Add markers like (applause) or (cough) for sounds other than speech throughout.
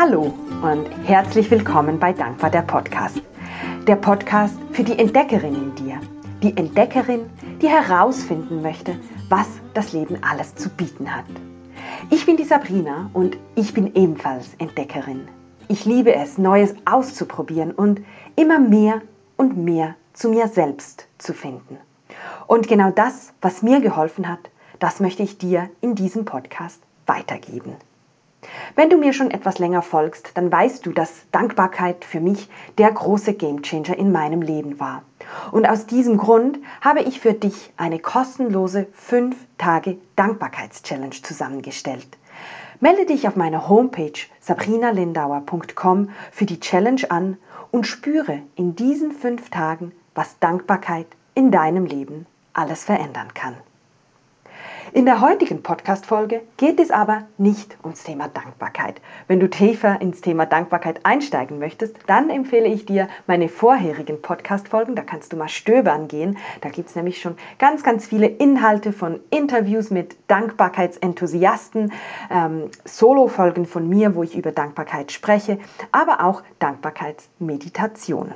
Hallo und herzlich willkommen bei Dankbar der Podcast. Der Podcast für die Entdeckerin in dir. Die Entdeckerin, die herausfinden möchte, was das Leben alles zu bieten hat. Ich bin die Sabrina und ich bin ebenfalls Entdeckerin. Ich liebe es, Neues auszuprobieren und immer mehr und mehr zu mir selbst zu finden. Und genau das, was mir geholfen hat, das möchte ich dir in diesem Podcast weitergeben. Wenn du mir schon etwas länger folgst, dann weißt du, dass Dankbarkeit für mich der große Gamechanger in meinem Leben war. Und aus diesem Grund habe ich für dich eine kostenlose 5 Tage Dankbarkeitschallenge zusammengestellt. Melde dich auf meiner Homepage sabrinalindauer.com für die Challenge an und spüre in diesen fünf Tagen, was Dankbarkeit in deinem Leben alles verändern kann. In der heutigen Podcast-Folge geht es aber nicht ums Thema Dankbarkeit. Wenn du tiefer ins Thema Dankbarkeit einsteigen möchtest, dann empfehle ich dir meine vorherigen Podcast-Folgen. Da kannst du mal stöbern gehen. Da gibt es nämlich schon ganz, ganz viele Inhalte von Interviews mit Dankbarkeitsenthusiasten, ähm, Solo-Folgen von mir, wo ich über Dankbarkeit spreche, aber auch Dankbarkeitsmeditationen.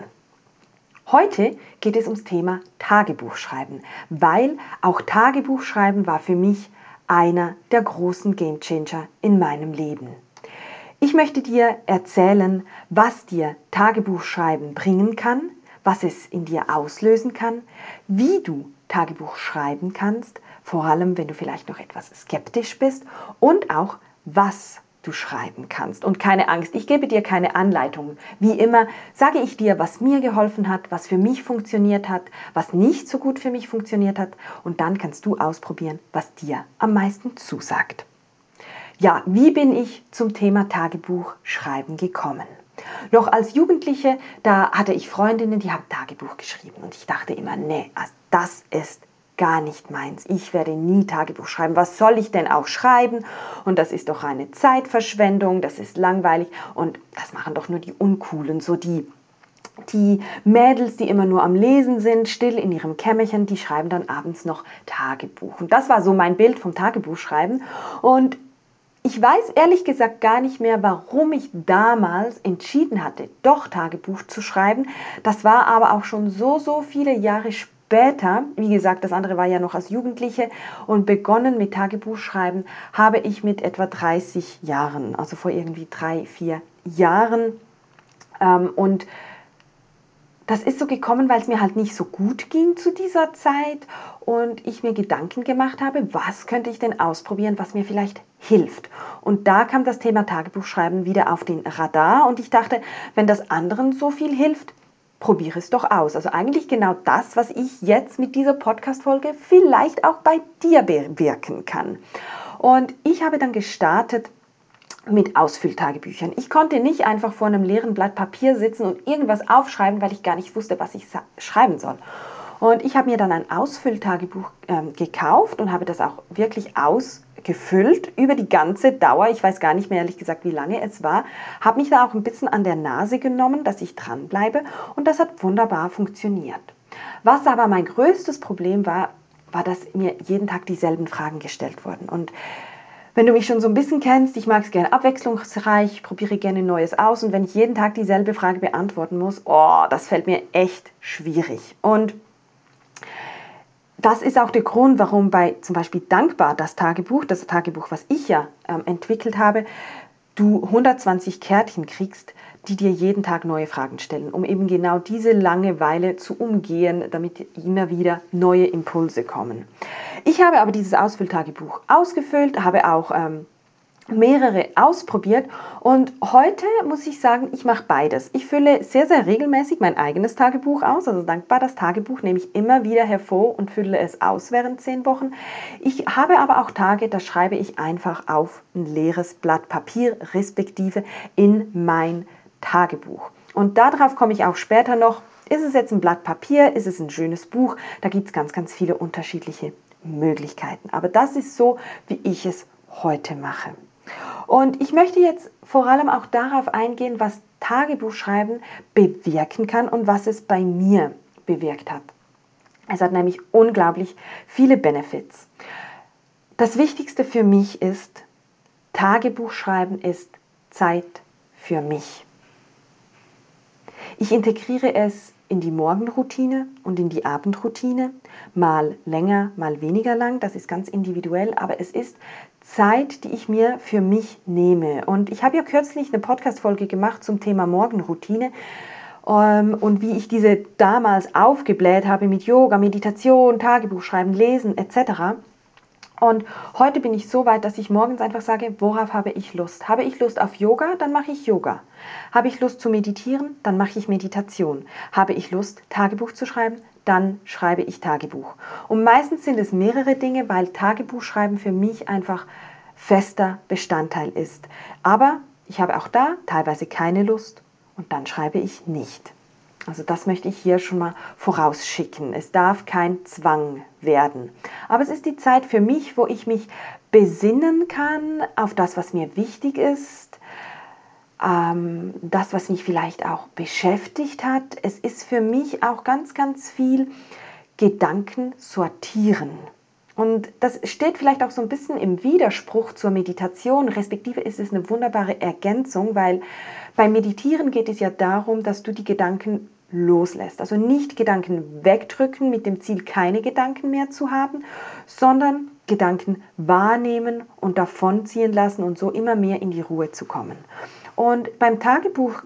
Heute geht es ums Thema Tagebuchschreiben, weil auch Tagebuchschreiben war für mich einer der großen Gamechanger in meinem Leben. Ich möchte dir erzählen, was dir Tagebuchschreiben bringen kann, was es in dir auslösen kann, wie du Tagebuch schreiben kannst, vor allem wenn du vielleicht noch etwas skeptisch bist und auch was du schreiben kannst. Und keine Angst, ich gebe dir keine Anleitungen. Wie immer sage ich dir, was mir geholfen hat, was für mich funktioniert hat, was nicht so gut für mich funktioniert hat. Und dann kannst du ausprobieren, was dir am meisten zusagt. Ja, wie bin ich zum Thema Tagebuch schreiben gekommen? Noch als Jugendliche, da hatte ich Freundinnen, die haben Tagebuch geschrieben und ich dachte immer, nee, also das ist gar nicht meins. Ich werde nie Tagebuch schreiben. Was soll ich denn auch schreiben? Und das ist doch eine Zeitverschwendung, das ist langweilig und das machen doch nur die Uncoolen, so die die Mädels, die immer nur am Lesen sind, still in ihrem Kämmerchen, die schreiben dann abends noch Tagebuch. Und das war so mein Bild vom Tagebuchschreiben. Und ich weiß ehrlich gesagt gar nicht mehr, warum ich damals entschieden hatte, doch Tagebuch zu schreiben. Das war aber auch schon so, so viele Jahre später Später, wie gesagt, das andere war ja noch als Jugendliche und begonnen mit Tagebuchschreiben habe ich mit etwa 30 Jahren, also vor irgendwie drei, vier Jahren. Ähm, und das ist so gekommen, weil es mir halt nicht so gut ging zu dieser Zeit und ich mir Gedanken gemacht habe, was könnte ich denn ausprobieren, was mir vielleicht hilft. Und da kam das Thema Tagebuchschreiben wieder auf den Radar und ich dachte, wenn das anderen so viel hilft, probiere es doch aus. Also eigentlich genau das, was ich jetzt mit dieser Podcast-Folge vielleicht auch bei dir bewirken kann. Und ich habe dann gestartet mit Ausfülltagebüchern. Ich konnte nicht einfach vor einem leeren Blatt Papier sitzen und irgendwas aufschreiben, weil ich gar nicht wusste, was ich schreiben soll. Und ich habe mir dann ein Ausfülltagebuch ähm, gekauft und habe das auch wirklich ausgefüllt über die ganze Dauer. Ich weiß gar nicht mehr ehrlich gesagt, wie lange es war. Habe mich da auch ein bisschen an der Nase genommen, dass ich dranbleibe und das hat wunderbar funktioniert. Was aber mein größtes Problem war, war, dass mir jeden Tag dieselben Fragen gestellt wurden. Und wenn du mich schon so ein bisschen kennst, ich mag es gerne abwechslungsreich, probiere gerne Neues aus und wenn ich jeden Tag dieselbe Frage beantworten muss, oh, das fällt mir echt schwierig. Und das ist auch der Grund, warum bei zum Beispiel Dankbar das Tagebuch, das Tagebuch, was ich ja ähm, entwickelt habe, du 120 Kärtchen kriegst, die dir jeden Tag neue Fragen stellen, um eben genau diese Langeweile zu umgehen, damit immer wieder neue Impulse kommen. Ich habe aber dieses Ausfülltagebuch ausgefüllt, habe auch ähm, mehrere ausprobiert und heute muss ich sagen, ich mache beides. Ich fülle sehr, sehr regelmäßig mein eigenes Tagebuch aus, also dankbar das Tagebuch nehme ich immer wieder hervor und fülle es aus während zehn Wochen. Ich habe aber auch Tage, da schreibe ich einfach auf ein leeres Blatt Papier, respektive in mein Tagebuch. Und darauf komme ich auch später noch. Ist es jetzt ein Blatt Papier? Ist es ein schönes Buch? Da gibt es ganz, ganz viele unterschiedliche Möglichkeiten. Aber das ist so, wie ich es heute mache. Und ich möchte jetzt vor allem auch darauf eingehen, was Tagebuchschreiben bewirken kann und was es bei mir bewirkt hat. Es hat nämlich unglaublich viele Benefits. Das Wichtigste für mich ist, Tagebuchschreiben ist Zeit für mich. Ich integriere es in die Morgenroutine und in die Abendroutine, mal länger, mal weniger lang, das ist ganz individuell, aber es ist Zeit, die ich mir für mich nehme. Und ich habe ja kürzlich eine Podcast-Folge gemacht zum Thema Morgenroutine ähm, und wie ich diese damals aufgebläht habe mit Yoga, Meditation, Tagebuch schreiben, Lesen etc. Und heute bin ich so weit, dass ich morgens einfach sage, worauf habe ich Lust? Habe ich Lust auf Yoga, dann mache ich Yoga. Habe ich Lust zu meditieren, dann mache ich Meditation. Habe ich Lust, Tagebuch zu schreiben, dann schreibe ich Tagebuch. Und meistens sind es mehrere Dinge, weil Tagebuchschreiben für mich einfach fester Bestandteil ist. Aber ich habe auch da teilweise keine Lust und dann schreibe ich nicht. Also das möchte ich hier schon mal vorausschicken. Es darf kein Zwang werden. Aber es ist die Zeit für mich, wo ich mich besinnen kann auf das, was mir wichtig ist, ähm, das, was mich vielleicht auch beschäftigt hat. Es ist für mich auch ganz, ganz viel Gedanken sortieren. Und das steht vielleicht auch so ein bisschen im Widerspruch zur Meditation, respektive ist es eine wunderbare Ergänzung, weil beim Meditieren geht es ja darum, dass du die Gedanken loslässt. Also nicht Gedanken wegdrücken mit dem Ziel, keine Gedanken mehr zu haben, sondern Gedanken wahrnehmen und davonziehen lassen und so immer mehr in die Ruhe zu kommen. Und beim Tagebuch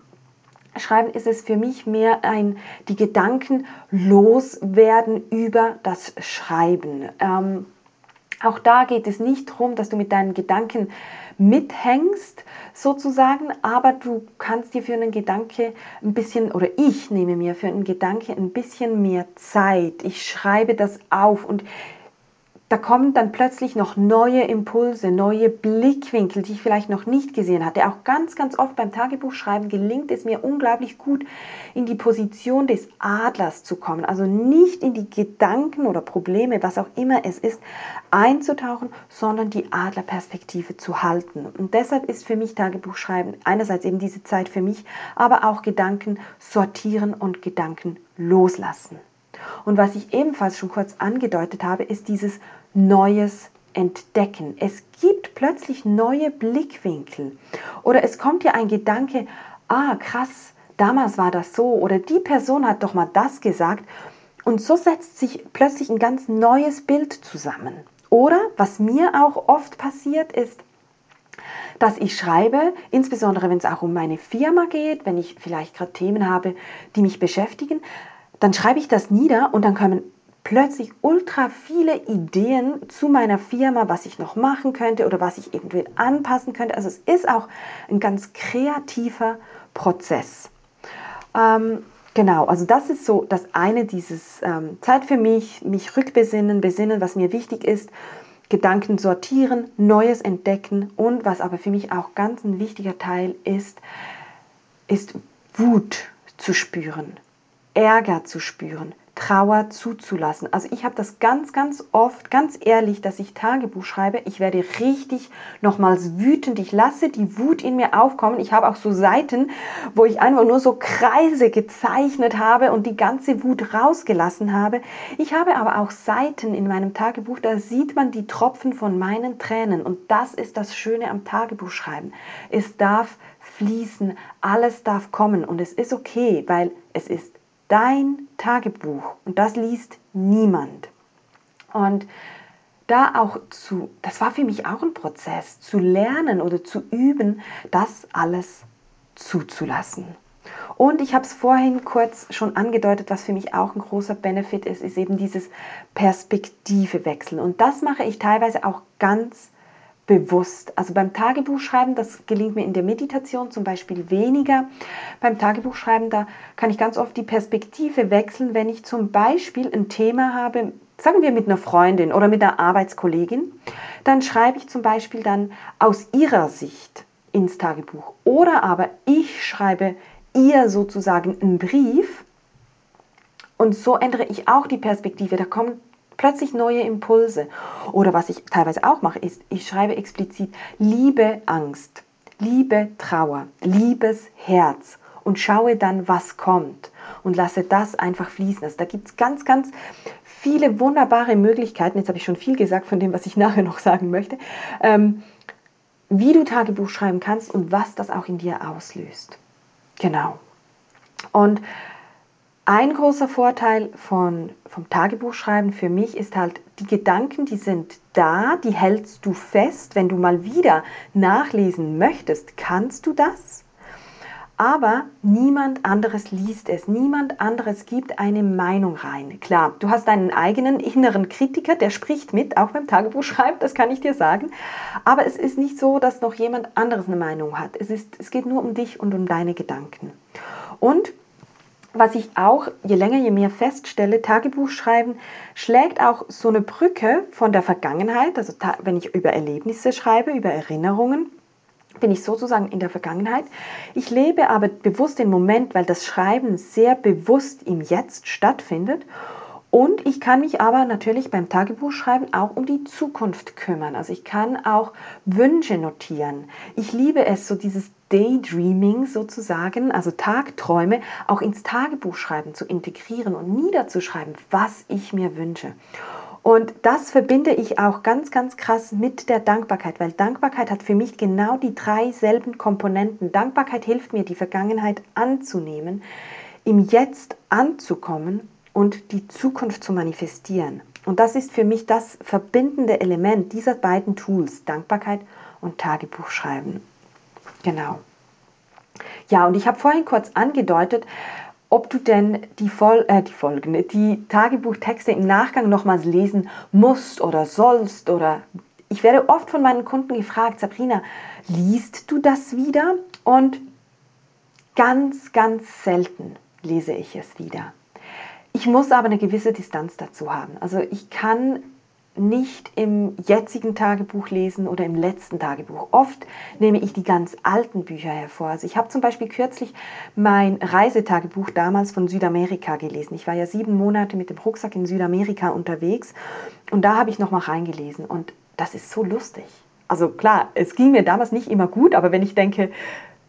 Schreiben ist es für mich mehr ein, die Gedanken loswerden über das Schreiben. Ähm, auch da geht es nicht darum, dass du mit deinen Gedanken mithängst, sozusagen, aber du kannst dir für einen Gedanke ein bisschen, oder ich nehme mir für einen Gedanke ein bisschen mehr Zeit. Ich schreibe das auf und da kommen dann plötzlich noch neue Impulse, neue Blickwinkel, die ich vielleicht noch nicht gesehen hatte. Auch ganz, ganz oft beim Tagebuchschreiben gelingt es mir unglaublich gut, in die Position des Adlers zu kommen. Also nicht in die Gedanken oder Probleme, was auch immer es ist, einzutauchen, sondern die Adlerperspektive zu halten. Und deshalb ist für mich Tagebuchschreiben einerseits eben diese Zeit für mich, aber auch Gedanken sortieren und Gedanken loslassen. Und was ich ebenfalls schon kurz angedeutet habe, ist dieses Neues entdecken. Es gibt plötzlich neue Blickwinkel. Oder es kommt dir ein Gedanke, ah krass, damals war das so. Oder die Person hat doch mal das gesagt. Und so setzt sich plötzlich ein ganz neues Bild zusammen. Oder was mir auch oft passiert ist, dass ich schreibe, insbesondere wenn es auch um meine Firma geht, wenn ich vielleicht gerade Themen habe, die mich beschäftigen, dann schreibe ich das nieder und dann kommen plötzlich ultra viele Ideen zu meiner Firma, was ich noch machen könnte oder was ich eventuell anpassen könnte. Also es ist auch ein ganz kreativer Prozess. Ähm, genau, also das ist so das eine, dieses ähm, Zeit für mich, mich rückbesinnen, besinnen, was mir wichtig ist, Gedanken sortieren, Neues entdecken und was aber für mich auch ganz ein wichtiger Teil ist, ist Wut zu spüren. Ärger zu spüren, Trauer zuzulassen. Also ich habe das ganz, ganz oft, ganz ehrlich, dass ich Tagebuch schreibe. Ich werde richtig nochmals wütend. Ich lasse die Wut in mir aufkommen. Ich habe auch so Seiten, wo ich einfach nur so Kreise gezeichnet habe und die ganze Wut rausgelassen habe. Ich habe aber auch Seiten in meinem Tagebuch, da sieht man die Tropfen von meinen Tränen. Und das ist das Schöne am Tagebuchschreiben. Es darf fließen, alles darf kommen und es ist okay, weil es ist dein Tagebuch und das liest niemand. Und da auch zu, das war für mich auch ein Prozess, zu lernen oder zu üben, das alles zuzulassen. Und ich habe es vorhin kurz schon angedeutet, was für mich auch ein großer Benefit ist, ist eben dieses Perspektive wechseln. Und das mache ich teilweise auch ganz bewusst. Also beim Tagebuchschreiben, das gelingt mir in der Meditation zum Beispiel weniger. Beim Tagebuchschreiben, da kann ich ganz oft die Perspektive wechseln, wenn ich zum Beispiel ein Thema habe, sagen wir mit einer Freundin oder mit einer Arbeitskollegin, dann schreibe ich zum Beispiel dann aus ihrer Sicht ins Tagebuch. Oder aber ich schreibe ihr sozusagen einen Brief und so ändere ich auch die Perspektive. Da kommt plötzlich neue Impulse. Oder was ich teilweise auch mache, ist, ich schreibe explizit Liebe Angst, Liebe Trauer, liebes Herz und schaue dann, was kommt und lasse das einfach fließen. Also da gibt es ganz, ganz viele wunderbare Möglichkeiten. Jetzt habe ich schon viel gesagt von dem, was ich (laughs) nachher noch sagen möchte. Ähm, wie du Tagebuch schreiben kannst und was das auch in dir auslöst. Genau. Und ein großer Vorteil von, vom Tagebuchschreiben für mich ist halt, die Gedanken, die sind da, die hältst du fest. Wenn du mal wieder nachlesen möchtest, kannst du das. Aber niemand anderes liest es, niemand anderes gibt eine Meinung rein. Klar, du hast deinen eigenen inneren Kritiker, der spricht mit, auch beim Tagebuchschreiben, das kann ich dir sagen. Aber es ist nicht so, dass noch jemand anderes eine Meinung hat. Es, ist, es geht nur um dich und um deine Gedanken. Und was ich auch je länger, je mehr feststelle, Tagebuch schreiben schlägt auch so eine Brücke von der Vergangenheit, also wenn ich über Erlebnisse schreibe, über Erinnerungen, bin ich sozusagen in der Vergangenheit. Ich lebe aber bewusst den Moment, weil das Schreiben sehr bewusst im Jetzt stattfindet und ich kann mich aber natürlich beim Tagebuchschreiben auch um die Zukunft kümmern. Also ich kann auch Wünsche notieren. Ich liebe es, so dieses Daydreaming sozusagen, also Tagträume, auch ins Tagebuchschreiben zu integrieren und niederzuschreiben, was ich mir wünsche. Und das verbinde ich auch ganz, ganz krass mit der Dankbarkeit, weil Dankbarkeit hat für mich genau die drei selben Komponenten. Dankbarkeit hilft mir, die Vergangenheit anzunehmen, im Jetzt anzukommen und die Zukunft zu manifestieren. Und das ist für mich das verbindende Element dieser beiden Tools, Dankbarkeit und Tagebuchschreiben. Genau. Ja, und ich habe vorhin kurz angedeutet, ob du denn die, Vol äh, die folgende, die Tagebuchtexte im Nachgang nochmals lesen musst oder sollst oder ich werde oft von meinen Kunden gefragt, Sabrina, liest du das wieder? Und ganz, ganz selten lese ich es wieder. Ich muss aber eine gewisse Distanz dazu haben. Also ich kann nicht im jetzigen Tagebuch lesen oder im letzten Tagebuch. Oft nehme ich die ganz alten Bücher hervor. Also ich habe zum Beispiel kürzlich mein Reisetagebuch damals von Südamerika gelesen. Ich war ja sieben Monate mit dem Rucksack in Südamerika unterwegs und da habe ich nochmal reingelesen und das ist so lustig. Also klar, es ging mir damals nicht immer gut, aber wenn ich denke,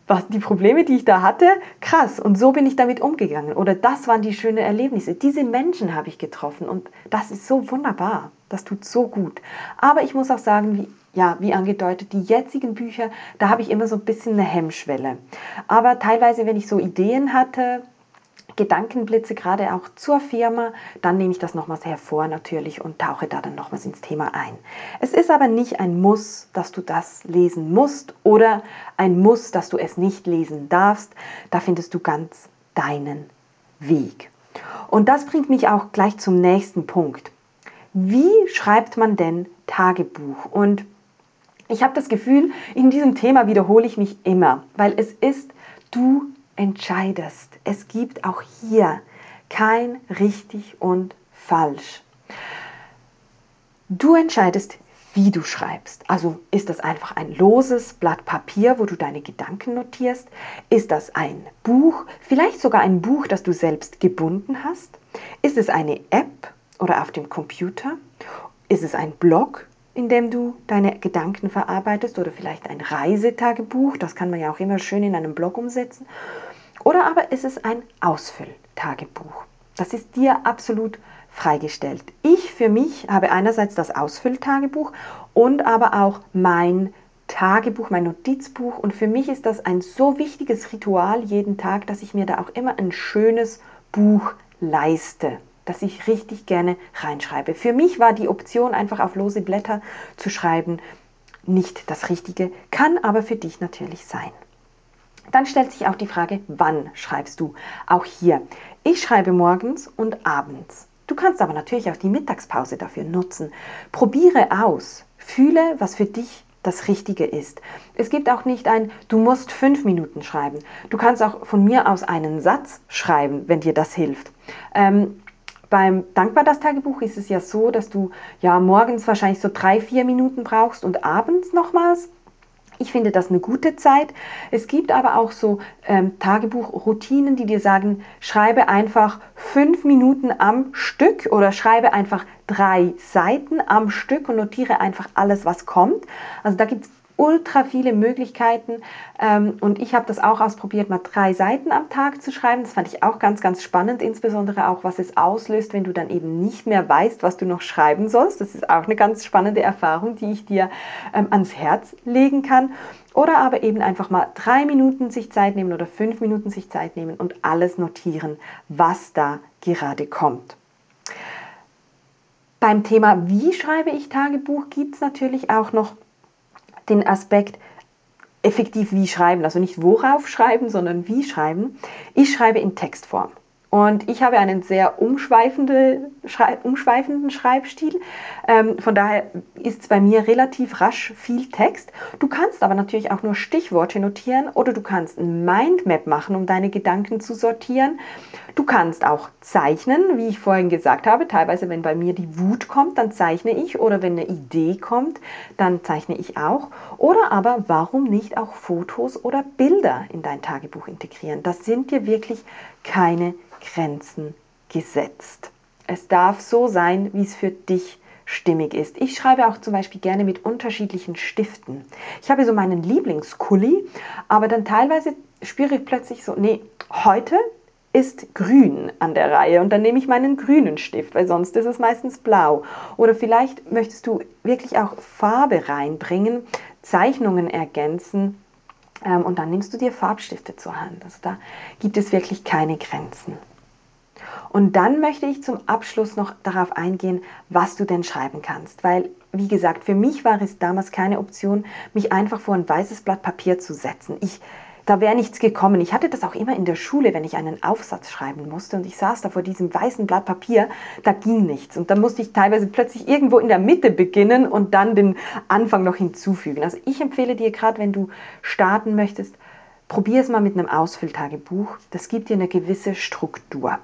was die Probleme, die ich da hatte, krass. Und so bin ich damit umgegangen. Oder das waren die schönen Erlebnisse. Diese Menschen habe ich getroffen und das ist so wunderbar. Das tut so gut. Aber ich muss auch sagen, wie, ja, wie angedeutet, die jetzigen Bücher, da habe ich immer so ein bisschen eine Hemmschwelle. Aber teilweise, wenn ich so Ideen hatte, Gedankenblitze, gerade auch zur Firma, dann nehme ich das nochmals hervor natürlich und tauche da dann nochmals ins Thema ein. Es ist aber nicht ein Muss, dass du das lesen musst oder ein Muss, dass du es nicht lesen darfst. Da findest du ganz deinen Weg. Und das bringt mich auch gleich zum nächsten Punkt. Wie schreibt man denn Tagebuch? Und ich habe das Gefühl, in diesem Thema wiederhole ich mich immer, weil es ist, du entscheidest. Es gibt auch hier kein richtig und falsch. Du entscheidest, wie du schreibst. Also ist das einfach ein loses Blatt Papier, wo du deine Gedanken notierst? Ist das ein Buch, vielleicht sogar ein Buch, das du selbst gebunden hast? Ist es eine App oder auf dem Computer? Ist es ein Blog, in dem du deine Gedanken verarbeitest oder vielleicht ein Reisetagebuch? Das kann man ja auch immer schön in einem Blog umsetzen. Oder aber ist es ein Ausfülltagebuch? Das ist dir absolut freigestellt. Ich für mich habe einerseits das Ausfülltagebuch und aber auch mein Tagebuch, mein Notizbuch. Und für mich ist das ein so wichtiges Ritual jeden Tag, dass ich mir da auch immer ein schönes Buch leiste, das ich richtig gerne reinschreibe. Für mich war die Option, einfach auf lose Blätter zu schreiben, nicht das Richtige, kann aber für dich natürlich sein. Dann stellt sich auch die Frage, wann schreibst du? Auch hier. Ich schreibe morgens und abends. Du kannst aber natürlich auch die Mittagspause dafür nutzen. Probiere aus. Fühle, was für dich das Richtige ist. Es gibt auch nicht ein, du musst fünf Minuten schreiben. Du kannst auch von mir aus einen Satz schreiben, wenn dir das hilft. Ähm, beim Dankbar das Tagebuch ist es ja so, dass du ja morgens wahrscheinlich so drei, vier Minuten brauchst und abends nochmals. Ich finde das eine gute Zeit. Es gibt aber auch so ähm, Tagebuchroutinen, die dir sagen, schreibe einfach fünf Minuten am Stück oder schreibe einfach drei Seiten am Stück und notiere einfach alles, was kommt. Also da gibt es ultra viele Möglichkeiten ähm, und ich habe das auch ausprobiert, mal drei Seiten am Tag zu schreiben. Das fand ich auch ganz, ganz spannend, insbesondere auch, was es auslöst, wenn du dann eben nicht mehr weißt, was du noch schreiben sollst. Das ist auch eine ganz spannende Erfahrung, die ich dir ähm, ans Herz legen kann. Oder aber eben einfach mal drei Minuten sich Zeit nehmen oder fünf Minuten sich Zeit nehmen und alles notieren, was da gerade kommt. Beim Thema, wie schreibe ich Tagebuch, gibt es natürlich auch noch den Aspekt, effektiv wie schreiben. Also nicht worauf schreiben, sondern wie schreiben. Ich schreibe in Textform. Und ich habe einen sehr umschweifende, schrei umschweifenden Schreibstil. Ähm, von daher ist es bei mir relativ rasch viel Text. Du kannst aber natürlich auch nur Stichworte notieren oder du kannst ein Mindmap machen, um deine Gedanken zu sortieren. Du kannst auch zeichnen, wie ich vorhin gesagt habe. Teilweise, wenn bei mir die Wut kommt, dann zeichne ich. Oder wenn eine Idee kommt, dann zeichne ich auch. Oder aber, warum nicht auch Fotos oder Bilder in dein Tagebuch integrieren? Das sind dir wirklich keine Grenzen gesetzt. Es darf so sein, wie es für dich stimmig ist. Ich schreibe auch zum Beispiel gerne mit unterschiedlichen Stiften. Ich habe so meinen Lieblingskulli, aber dann teilweise spüre ich plötzlich so, nee, heute ist grün an der Reihe und dann nehme ich meinen grünen Stift, weil sonst ist es meistens blau. Oder vielleicht möchtest du wirklich auch Farbe reinbringen, Zeichnungen ergänzen und dann nimmst du dir Farbstifte zur Hand. Also da gibt es wirklich keine Grenzen. Und dann möchte ich zum Abschluss noch darauf eingehen, was du denn schreiben kannst. Weil, wie gesagt, für mich war es damals keine Option, mich einfach vor ein weißes Blatt Papier zu setzen. Ich, da wäre nichts gekommen. Ich hatte das auch immer in der Schule, wenn ich einen Aufsatz schreiben musste und ich saß da vor diesem weißen Blatt Papier, da ging nichts. Und da musste ich teilweise plötzlich irgendwo in der Mitte beginnen und dann den Anfang noch hinzufügen. Also ich empfehle dir gerade, wenn du starten möchtest, probier es mal mit einem Ausfülltagebuch. Das gibt dir eine gewisse Struktur.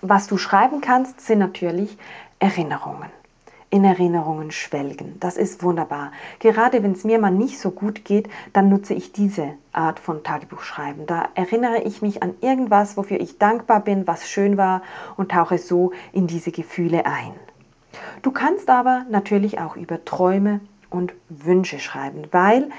Was du schreiben kannst, sind natürlich Erinnerungen. In Erinnerungen schwelgen. Das ist wunderbar. Gerade wenn es mir mal nicht so gut geht, dann nutze ich diese Art von Tagebuchschreiben. Da erinnere ich mich an irgendwas, wofür ich dankbar bin, was schön war und tauche so in diese Gefühle ein. Du kannst aber natürlich auch über Träume und Wünsche schreiben, weil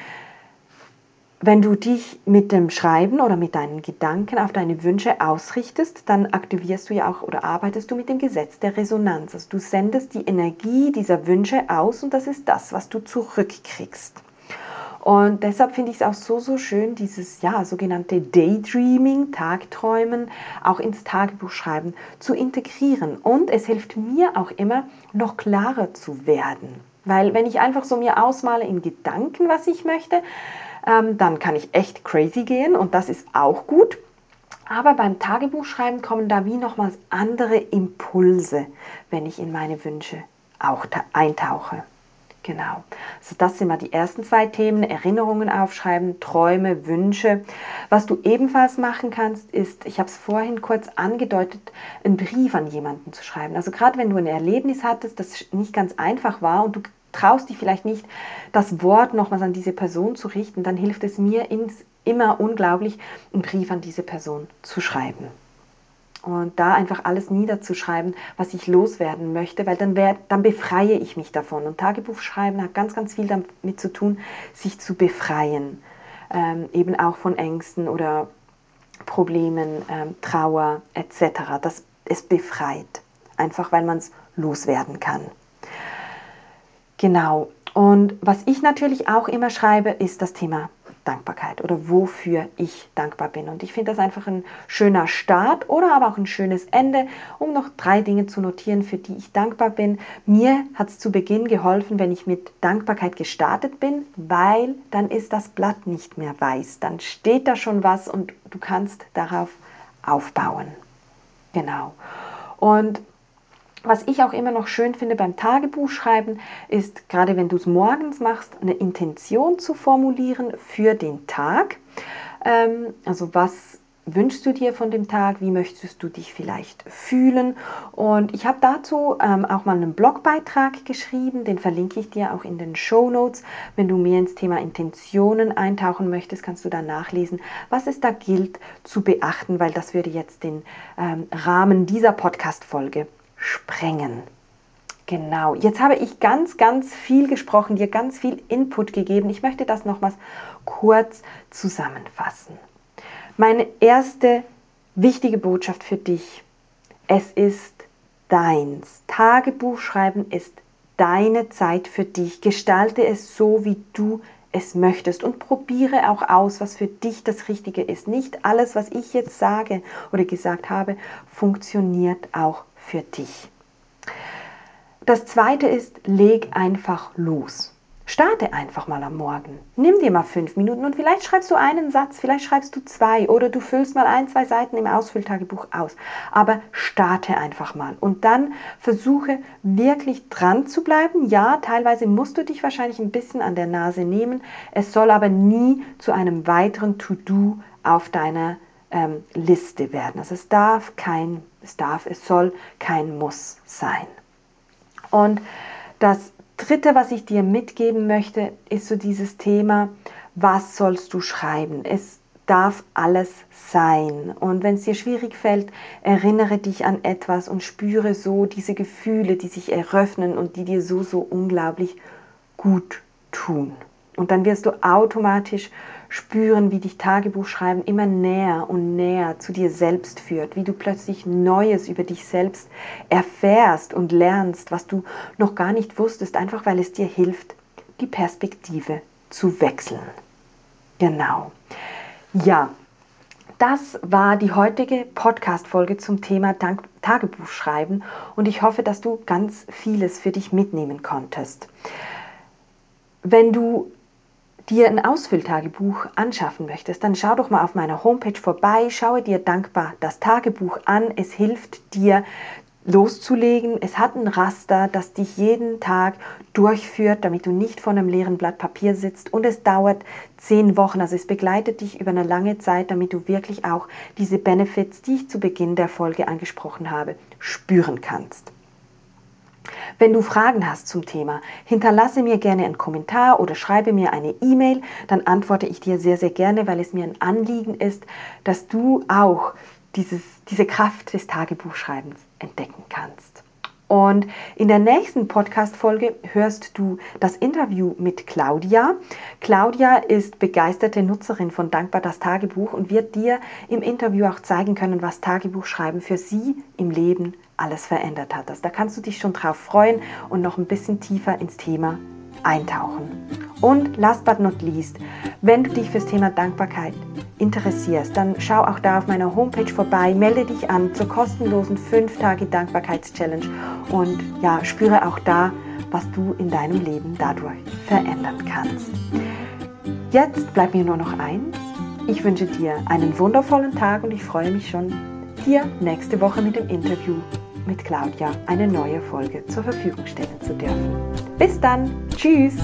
wenn du dich mit dem Schreiben oder mit deinen Gedanken auf deine Wünsche ausrichtest, dann aktivierst du ja auch oder arbeitest du mit dem Gesetz der Resonanz. Also du sendest die Energie dieser Wünsche aus und das ist das, was du zurückkriegst. Und deshalb finde ich es auch so, so schön, dieses ja, sogenannte Daydreaming, Tagträumen, auch ins Tagebuch schreiben zu integrieren. Und es hilft mir auch immer, noch klarer zu werden. Weil wenn ich einfach so mir ausmale in Gedanken, was ich möchte, ähm, dann kann ich echt crazy gehen und das ist auch gut. Aber beim Tagebuchschreiben kommen da wie nochmals andere Impulse, wenn ich in meine Wünsche auch eintauche. Genau. Also das sind mal die ersten zwei Themen. Erinnerungen aufschreiben, Träume, Wünsche. Was du ebenfalls machen kannst, ist, ich habe es vorhin kurz angedeutet, einen Brief an jemanden zu schreiben. Also gerade wenn du ein Erlebnis hattest, das nicht ganz einfach war und du traust dich vielleicht nicht, das Wort nochmals an diese Person zu richten, dann hilft es mir immer unglaublich, einen Brief an diese Person zu schreiben. Und da einfach alles niederzuschreiben, was ich loswerden möchte, weil dann, wär, dann befreie ich mich davon. Und Tagebuchschreiben hat ganz, ganz viel damit zu tun, sich zu befreien. Ähm, eben auch von Ängsten oder Problemen, ähm, Trauer etc. Das, es befreit, einfach weil man es loswerden kann. Genau. Und was ich natürlich auch immer schreibe, ist das Thema Dankbarkeit oder wofür ich dankbar bin. Und ich finde das einfach ein schöner Start oder aber auch ein schönes Ende, um noch drei Dinge zu notieren, für die ich dankbar bin. Mir hat es zu Beginn geholfen, wenn ich mit Dankbarkeit gestartet bin, weil dann ist das Blatt nicht mehr weiß. Dann steht da schon was und du kannst darauf aufbauen. Genau. Und was ich auch immer noch schön finde beim Tagebuchschreiben, ist, gerade wenn du es morgens machst, eine Intention zu formulieren für den Tag. Ähm, also was wünschst du dir von dem Tag? Wie möchtest du dich vielleicht fühlen? Und ich habe dazu ähm, auch mal einen Blogbeitrag geschrieben, den verlinke ich dir auch in den Show Notes. Wenn du mehr ins Thema Intentionen eintauchen möchtest, kannst du da nachlesen, was es da gilt zu beachten, weil das würde jetzt den ähm, Rahmen dieser Podcast-Folge sprengen. Genau, jetzt habe ich ganz, ganz viel gesprochen, dir ganz viel Input gegeben. Ich möchte das nochmals kurz zusammenfassen. Meine erste wichtige Botschaft für dich. Es ist deins. Tagebuch schreiben ist deine Zeit für dich. Gestalte es so, wie du es möchtest und probiere auch aus, was für dich das Richtige ist. Nicht alles, was ich jetzt sage oder gesagt habe, funktioniert auch für dich. Das zweite ist, leg einfach los. Starte einfach mal am Morgen. Nimm dir mal fünf Minuten und vielleicht schreibst du einen Satz, vielleicht schreibst du zwei oder du füllst mal ein, zwei Seiten im Ausfülltagebuch aus. Aber starte einfach mal und dann versuche wirklich dran zu bleiben. Ja, teilweise musst du dich wahrscheinlich ein bisschen an der Nase nehmen. Es soll aber nie zu einem weiteren To-Do auf deiner ähm, Liste werden. Also es darf kein, es darf, es soll kein Muss sein. Und das Dritte, was ich dir mitgeben möchte, ist so dieses Thema, was sollst du schreiben? Es darf alles sein. Und wenn es dir schwierig fällt, erinnere dich an etwas und spüre so diese Gefühle, die sich eröffnen und die dir so, so unglaublich gut tun. Und dann wirst du automatisch spüren, wie dich Tagebuchschreiben immer näher und näher zu dir selbst führt, wie du plötzlich Neues über dich selbst erfährst und lernst, was du noch gar nicht wusstest, einfach weil es dir hilft, die Perspektive zu wechseln. Genau. Ja, das war die heutige Podcast-Folge zum Thema Tagebuchschreiben und ich hoffe, dass du ganz vieles für dich mitnehmen konntest. Wenn du dir ein Ausfülltagebuch anschaffen möchtest, dann schau doch mal auf meiner Homepage vorbei, schaue dir dankbar das Tagebuch an. Es hilft dir loszulegen. Es hat ein Raster, das dich jeden Tag durchführt, damit du nicht vor einem leeren Blatt Papier sitzt. Und es dauert zehn Wochen, also es begleitet dich über eine lange Zeit, damit du wirklich auch diese Benefits, die ich zu Beginn der Folge angesprochen habe, spüren kannst. Wenn du Fragen hast zum Thema, hinterlasse mir gerne einen Kommentar oder schreibe mir eine E-Mail, dann antworte ich dir sehr, sehr gerne, weil es mir ein Anliegen ist, dass du auch dieses, diese Kraft des Tagebuchschreibens entdecken kannst. Und in der nächsten Podcast-Folge hörst du das Interview mit Claudia. Claudia ist begeisterte Nutzerin von Dankbar das Tagebuch und wird dir im Interview auch zeigen können, was Tagebuchschreiben für sie im Leben alles verändert hat. Also da kannst du dich schon drauf freuen und noch ein bisschen tiefer ins Thema eintauchen. Und last but not least, wenn du dich fürs Thema Dankbarkeit interessierst, dann schau auch da auf meiner Homepage vorbei, melde dich an zur kostenlosen 5 Tage Dankbarkeitschallenge und ja, spüre auch da, was du in deinem Leben dadurch verändern kannst. Jetzt bleibt mir nur noch eins. Ich wünsche dir einen wundervollen Tag und ich freue mich schon, dir nächste Woche mit dem Interview mit Claudia eine neue Folge zur Verfügung stellen zu dürfen. Bis dann, tschüss!